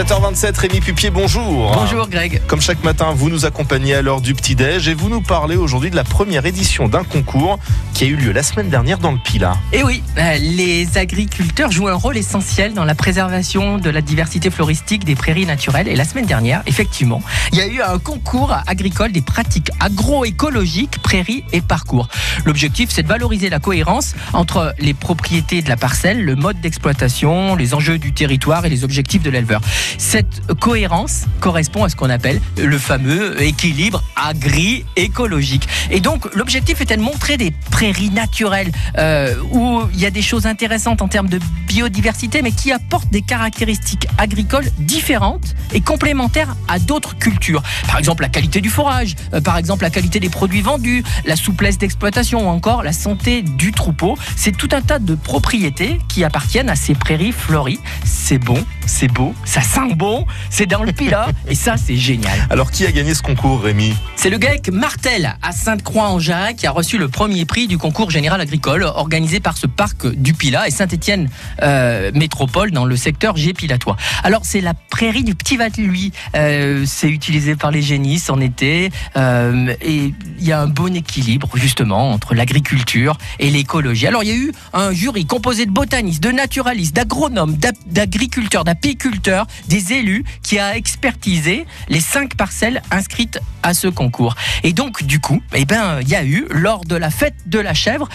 7h27, Rémi Pupier, bonjour. Bonjour Greg. Comme chaque matin, vous nous accompagnez à l'heure du petit-déj et vous nous parlez aujourd'hui de la première édition d'un concours qui a eu lieu la semaine dernière dans le Pila. Et oui, euh, les agriculteurs jouent un rôle essentiel dans la préservation de la diversité floristique des prairies naturelles. Et la semaine dernière, effectivement, il y a eu un concours agricole des pratiques agroécologiques, prairies et parcours. L'objectif, c'est de valoriser la cohérence entre les propriétés de la parcelle, le mode d'exploitation, les enjeux du territoire et les objectifs de l'éleveur. Cette cohérence correspond à ce qu'on appelle le fameux équilibre agri-écologique. Et donc, l'objectif était de montrer des prairies naturelles euh, où il y a des choses intéressantes en termes de biodiversité, mais qui apportent des caractéristiques agricoles différentes et complémentaires à d'autres cultures. Par exemple, la qualité du forage, euh, par exemple, la qualité des produits vendus, la souplesse d'exploitation ou encore la santé du troupeau. C'est tout un tas de propriétés qui appartiennent à ces prairies fleuries. C'est bon, c'est beau, ça sent bon, c'est dans le Pila et ça, c'est génial. Alors, qui a gagné ce concours, Rémi C'est le GAEC Martel à Sainte-Croix-en-Jarret qui a reçu le premier prix du concours général agricole organisé par ce parc du Pila et Saint-Étienne euh, Métropole dans le secteur Gépilatois. Alors, c'est la prairie du Petit Val-Lui. Euh, c'est utilisé par les génisses en été euh, et il y a un bon équilibre justement entre l'agriculture et l'écologie. Alors, il y a eu un jury composé de botanistes, de naturalistes, d'agronomes, d'agriculteurs, d'apiculteurs, des élus qui a expertisé les cinq parcelles inscrites à ce concours. Et donc, du coup, eh ben, il y a eu, lors de la fête de la chèvre,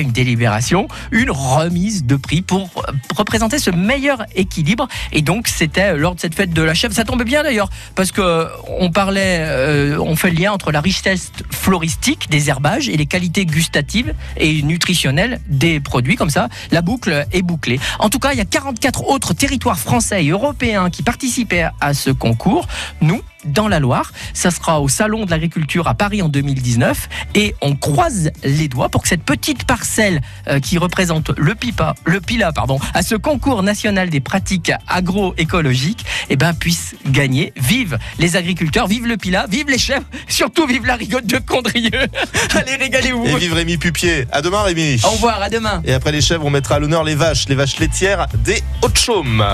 une délibération, une remise de prix pour euh, représenter ce meilleur équilibre. Et donc, c'était lors de cette fête de la chèvre. Ça tombait bien d'ailleurs, parce que euh, on parlait, euh, on fait le lien entre la richesse floristique des herbages et les qualités gustatives et nutritionnelles des produits. Comme ça, la boucle est bouclée. En tout cas, il y a 44 autres territoires français et européens qui participaient à ce concours. Nous, dans la Loire. Ça sera au Salon de l'Agriculture à Paris en 2019. Et on croise les doigts pour que cette petite parcelle euh, qui représente le PIPA, le PILA, pardon, à ce concours national des pratiques agroécologiques, eh ben, puisse gagner. Vive les agriculteurs, vive le PILA, vive les chefs, surtout vive la rigotte de Condrieux. Allez, régalez-vous. Et vive Rémi Pupier. À demain, Rémi. Au revoir, à demain. Et après les chèvres, on mettra à l'honneur les vaches, les vaches laitières des Hauts-de-Chaume.